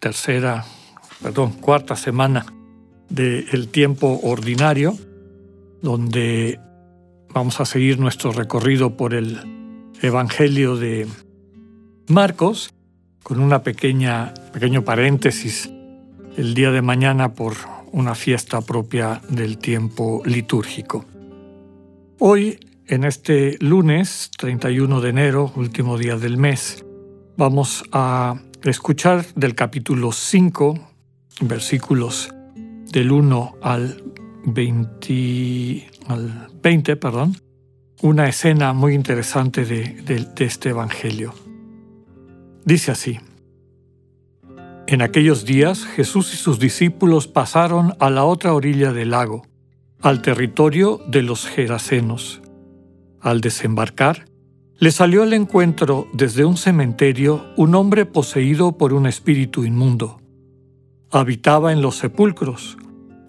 tercera, perdón, cuarta semana del tiempo ordinario, donde vamos a seguir nuestro recorrido por el Evangelio de Marcos, con una pequeña, pequeño paréntesis el día de mañana por una fiesta propia del tiempo litúrgico. Hoy, en este lunes 31 de enero, último día del mes, vamos a escuchar del capítulo 5, versículos del 1 al 20, al 20 perdón, una escena muy interesante de, de este Evangelio. Dice así, En aquellos días Jesús y sus discípulos pasaron a la otra orilla del lago al territorio de los Gerasenos. Al desembarcar, le salió al encuentro desde un cementerio un hombre poseído por un espíritu inmundo. Habitaba en los sepulcros.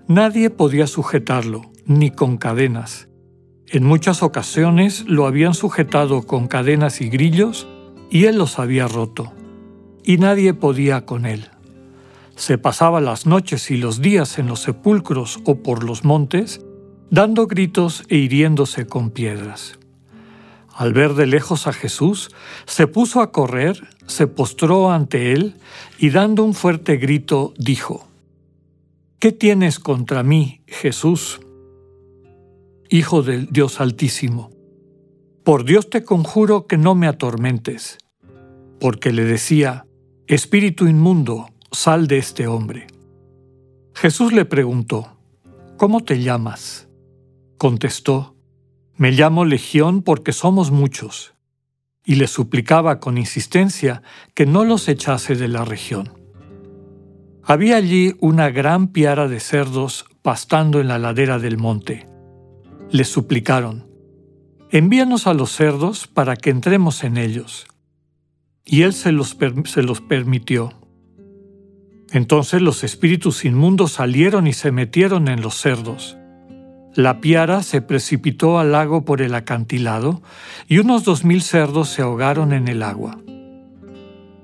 Nadie podía sujetarlo, ni con cadenas. En muchas ocasiones lo habían sujetado con cadenas y grillos y él los había roto. Y nadie podía con él. Se pasaba las noches y los días en los sepulcros o por los montes, dando gritos e hiriéndose con piedras. Al ver de lejos a Jesús, se puso a correr, se postró ante él y dando un fuerte grito dijo, ¿Qué tienes contra mí, Jesús? Hijo del Dios Altísimo, por Dios te conjuro que no me atormentes, porque le decía, Espíritu inmundo, sal de este hombre. Jesús le preguntó, ¿Cómo te llamas? Contestó, Me llamo Legión porque somos muchos, y le suplicaba con insistencia que no los echase de la región. Había allí una gran piara de cerdos pastando en la ladera del monte. Le suplicaron, Envíanos a los cerdos para que entremos en ellos. Y él se los, se los permitió. Entonces los espíritus inmundos salieron y se metieron en los cerdos. La piara se precipitó al lago por el acantilado y unos dos mil cerdos se ahogaron en el agua.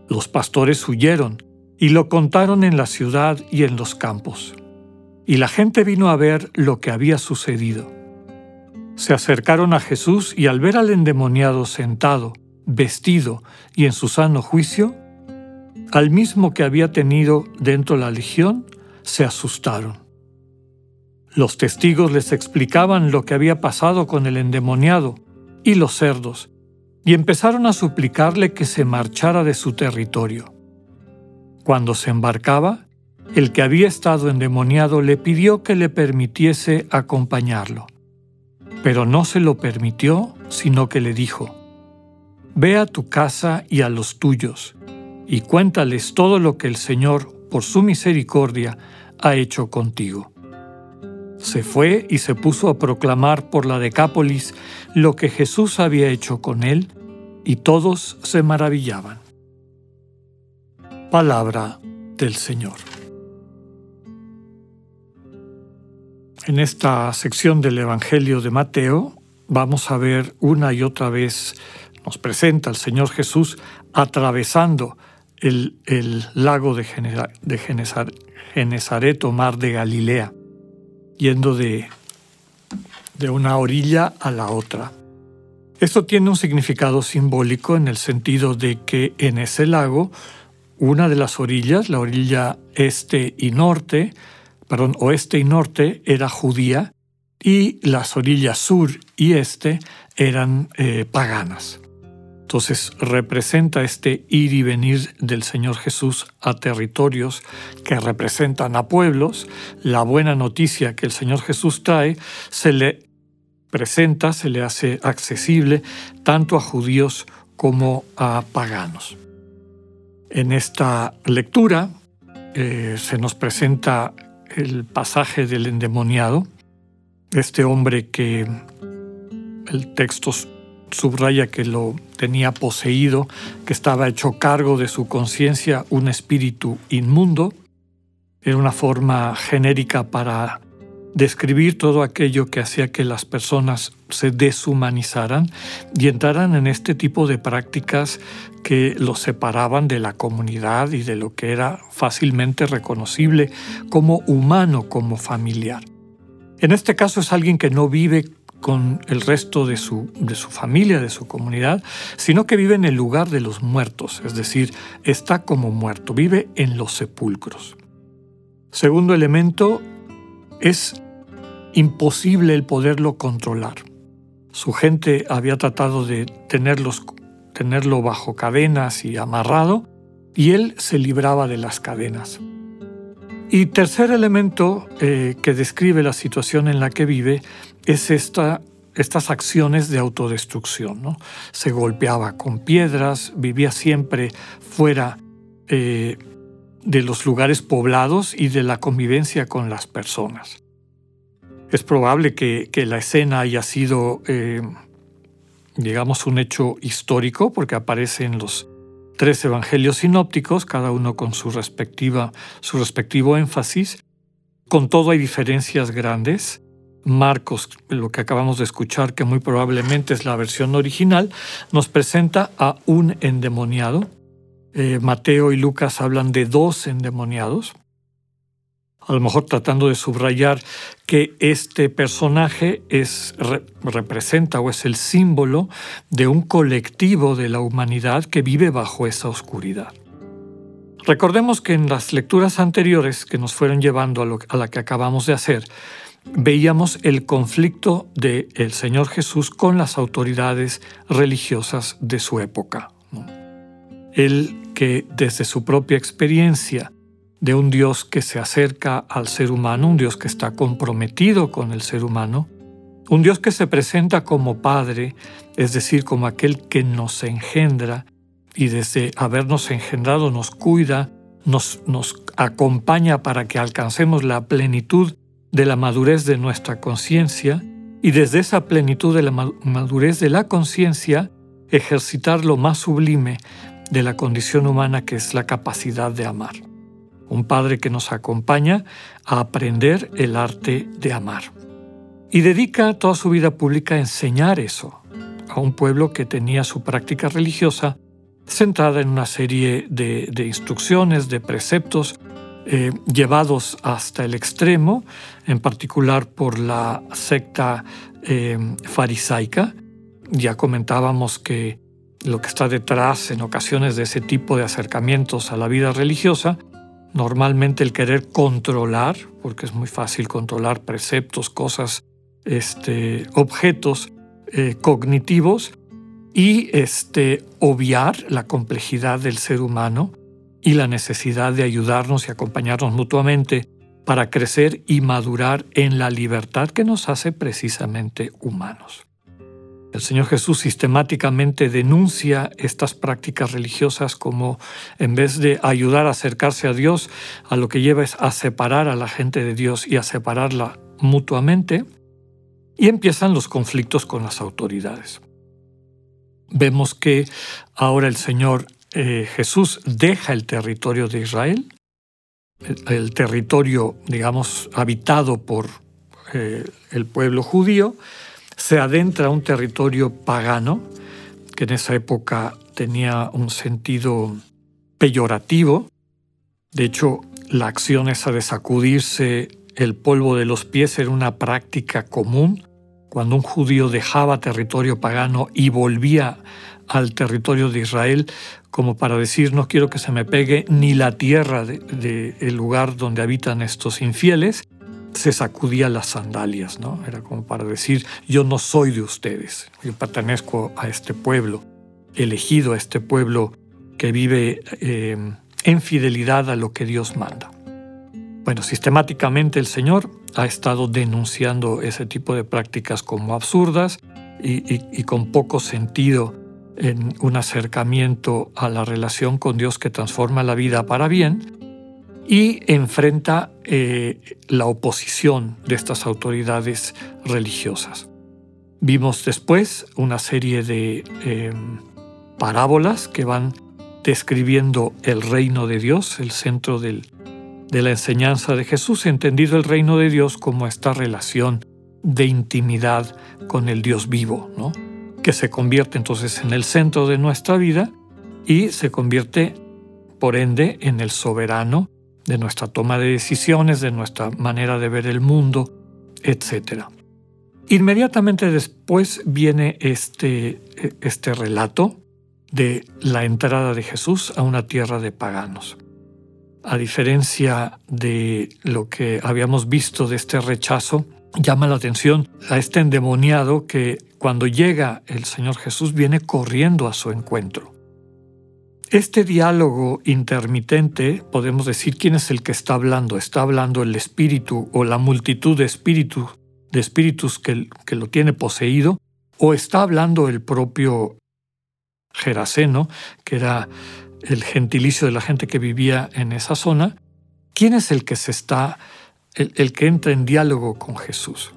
Los pastores huyeron y lo contaron en la ciudad y en los campos. Y la gente vino a ver lo que había sucedido. Se acercaron a Jesús y al ver al endemoniado sentado, vestido y en su sano juicio, al mismo que había tenido dentro la legión, se asustaron. Los testigos les explicaban lo que había pasado con el endemoniado y los cerdos, y empezaron a suplicarle que se marchara de su territorio. Cuando se embarcaba, el que había estado endemoniado le pidió que le permitiese acompañarlo, pero no se lo permitió, sino que le dijo, Ve a tu casa y a los tuyos, y cuéntales todo lo que el Señor, por su misericordia, ha hecho contigo. Se fue y se puso a proclamar por la Decápolis lo que Jesús había hecho con él, y todos se maravillaban. Palabra del Señor. En esta sección del Evangelio de Mateo vamos a ver una y otra vez, nos presenta el Señor Jesús atravesando el, lago de, Genesaret o mar de Galilea, yendo de, de una orilla a la otra. Esto tiene un significado simbólico en el sentido de que en ese lago, una de las orillas, la orilla este y norte, perdón, oeste y norte, era judía y las orillas sur y este eran eh, paganas. Entonces representa este ir y venir del Señor Jesús a territorios que representan a pueblos. La buena noticia que el Señor Jesús trae se le presenta, se le hace accesible tanto a judíos como a paganos. En esta lectura eh, se nos presenta el pasaje del endemoniado, este hombre que el texto subraya que lo tenía poseído, que estaba hecho cargo de su conciencia un espíritu inmundo. Era una forma genérica para describir todo aquello que hacía que las personas se deshumanizaran y entraran en este tipo de prácticas que los separaban de la comunidad y de lo que era fácilmente reconocible como humano, como familiar. En este caso es alguien que no vive con el resto de su, de su familia, de su comunidad, sino que vive en el lugar de los muertos, es decir, está como muerto, vive en los sepulcros. Segundo elemento, es imposible el poderlo controlar. Su gente había tratado de tenerlo bajo cadenas y amarrado, y él se libraba de las cadenas. Y tercer elemento eh, que describe la situación en la que vive es esta, estas acciones de autodestrucción. ¿no? Se golpeaba con piedras, vivía siempre fuera eh, de los lugares poblados y de la convivencia con las personas. Es probable que, la escena haya sido, eh, digamos, un hecho histórico, porque aparece en los tres evangelios sinópticos, cada uno con su, respectiva, su respectivo énfasis. Con todo hay diferencias grandes. Marcos, lo que acabamos de escuchar, que muy probablemente es la versión original, nos presenta a un endemoniado. Eh, Mateo y Lucas hablan de dos endemoniados. A lo mejor tratando de subrayar que este personaje es, representa o es el símbolo de un colectivo de la humanidad que vive bajo esa oscuridad. Recordemos que en las lecturas anteriores que nos fueron llevando a, a la que acabamos de hacer, veíamos el conflicto del el Señor Jesús con las autoridades religiosas de su época. Él que desde su propia experiencia de un Dios que se acerca al ser humano, un Dios que está comprometido con el ser humano, un Dios que se presenta como Padre, es decir, como aquel que nos engendra y desde habernos engendrado nos cuida, nos, nos acompaña para que alcancemos la plenitud de la madurez de nuestra conciencia y desde esa plenitud de la madurez de la conciencia ejercitar lo más sublime de la condición humana que es la capacidad de amar. Un padre que nos acompaña a aprender el arte de amar. Y dedica toda su vida pública a enseñar eso a un pueblo que tenía su práctica religiosa centrada en una serie de, instrucciones, de preceptos eh, llevados hasta el extremo, en particular por la secta eh, farisaica. Ya comentábamos que lo que está detrás en ocasiones de ese tipo de acercamientos a la vida religiosa, normalmente el querer controlar, porque es muy fácil controlar preceptos, cosas, este, objetos eh, cognitivos, y este, obviar la complejidad del ser humano y la necesidad de ayudarnos y acompañarnos mutuamente para crecer y madurar en la libertad que nos hace precisamente humanos. El Señor Jesús sistemáticamente denuncia estas prácticas religiosas como en vez de ayudar a acercarse a Dios, a lo que lleva es a separar a la gente de Dios y a separarla mutuamente, y empiezan los conflictos con las autoridades. Vemos que ahora el Señor eh, Jesús deja el territorio de Israel, el, territorio, digamos, habitado por eh, el pueblo judío, se adentra a un territorio pagano, que en esa época tenía un sentido peyorativo. De hecho, la acción esa de sacudirse el polvo de los pies era una práctica común. Cuando un judío dejaba territorio pagano y volvía al territorio de Israel, como para decir no quiero que se me pegue ni la tierra del lugar donde habitan estos infieles, se sacudía las sandalias, ¿no? Era como para decir, yo no soy de ustedes, yo pertenezco a este pueblo, elegido a este pueblo que vive eh, en fidelidad a lo que Dios manda. Bueno, sistemáticamente el Señor ha estado denunciando ese tipo de prácticas como absurdas y con poco sentido en un acercamiento a la relación con Dios que transforma la vida para bien, y enfrenta eh, la oposición de estas autoridades religiosas. Vimos después una serie de em, parábolas que van describiendo el reino de Dios, el centro de la enseñanza de Jesús, entendido el reino de Dios como esta relación de intimidad con el Dios vivo, ¿no? Que se convierte entonces en el centro de nuestra vida y se convierte, por ende, en el soberano de nuestra toma de decisiones, de nuestra manera de ver el mundo, etc. Inmediatamente después viene este, este relato de la entrada de Jesús a una tierra de paganos. A diferencia de lo que habíamos visto de este rechazo, llama la atención a este endemoniado que cuando llega el Señor Jesús viene corriendo a su encuentro. Este diálogo intermitente, podemos decir quién es el que está hablando. Está hablando el espíritu o la multitud de espíritus, de espíritus que, que lo tiene poseído, o está hablando el propio Geraseno, que era el gentilicio de la gente que vivía en esa zona. ¿Quién es el que se está, el que entra en diálogo con Jesús?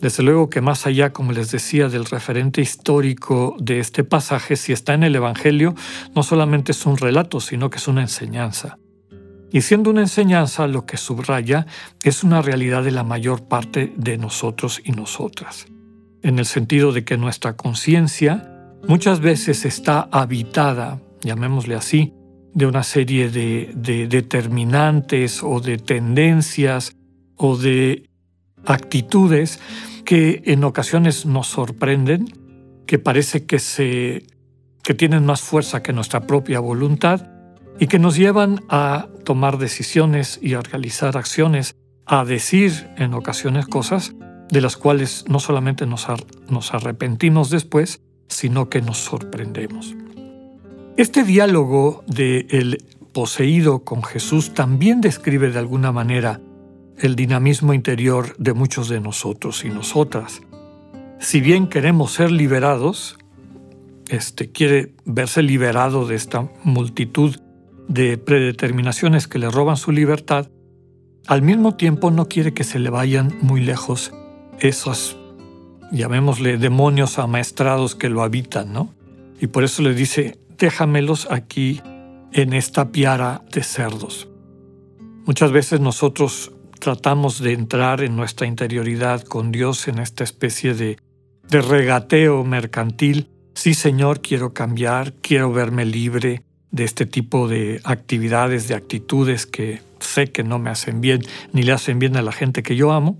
Desde luego que más allá, como les decía, del referente histórico de este pasaje, si está en el Evangelio, no solamente es un relato, sino que es una enseñanza. Y siendo una enseñanza, lo que subraya es una realidad de la mayor parte de nosotros y nosotras, en el sentido de que nuestra conciencia muchas veces está habitada, llamémosle así, de una serie de, de determinantes o de tendencias o de actitudes que en ocasiones nos sorprenden, que parece que, se, que tienen más fuerza que nuestra propia voluntad y que nos llevan a tomar decisiones y a realizar acciones, a decir en ocasiones cosas de las cuales no solamente nos, nos arrepentimos después, sino que nos sorprendemos. Este diálogo de el poseído con Jesús también describe de alguna manera el dinamismo interior de muchos de nosotros y nosotras. Si bien queremos ser liberados, este quiere verse liberado de esta multitud de predeterminaciones que le roban su libertad, al mismo tiempo no quiere que se le vayan muy lejos esos, llamémosle, demonios amaestrados que lo habitan, ¿no? Y por eso le dice, déjamelos aquí en esta piara de cerdos. Muchas veces nosotros tratamos de entrar en nuestra interioridad con Dios en esta especie de, de regateo mercantil. Sí, Señor, quiero cambiar, quiero verme libre de este tipo de actividades, de actitudes que sé que no me hacen bien ni le hacen bien a la gente que yo amo,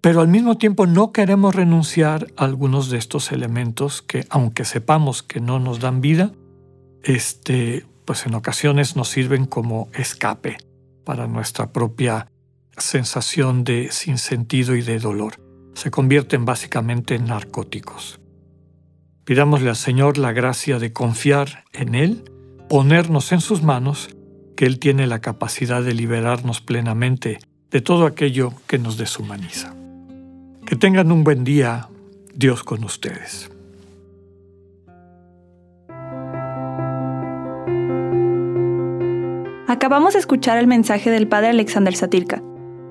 pero al mismo tiempo no queremos renunciar a algunos de estos elementos que, aunque sepamos que no nos dan vida, este, pues en ocasiones nos sirven como escape para nuestra propia sensación de sinsentido y de dolor. Se convierten básicamente en narcóticos. Pidámosle al Señor la gracia de confiar en Él, ponernos en sus manos, que Él tiene la capacidad de liberarnos plenamente de todo aquello que nos deshumaniza. Que tengan un buen día, Dios con ustedes. Acabamos de escuchar el mensaje del Padre Alexander Satirka.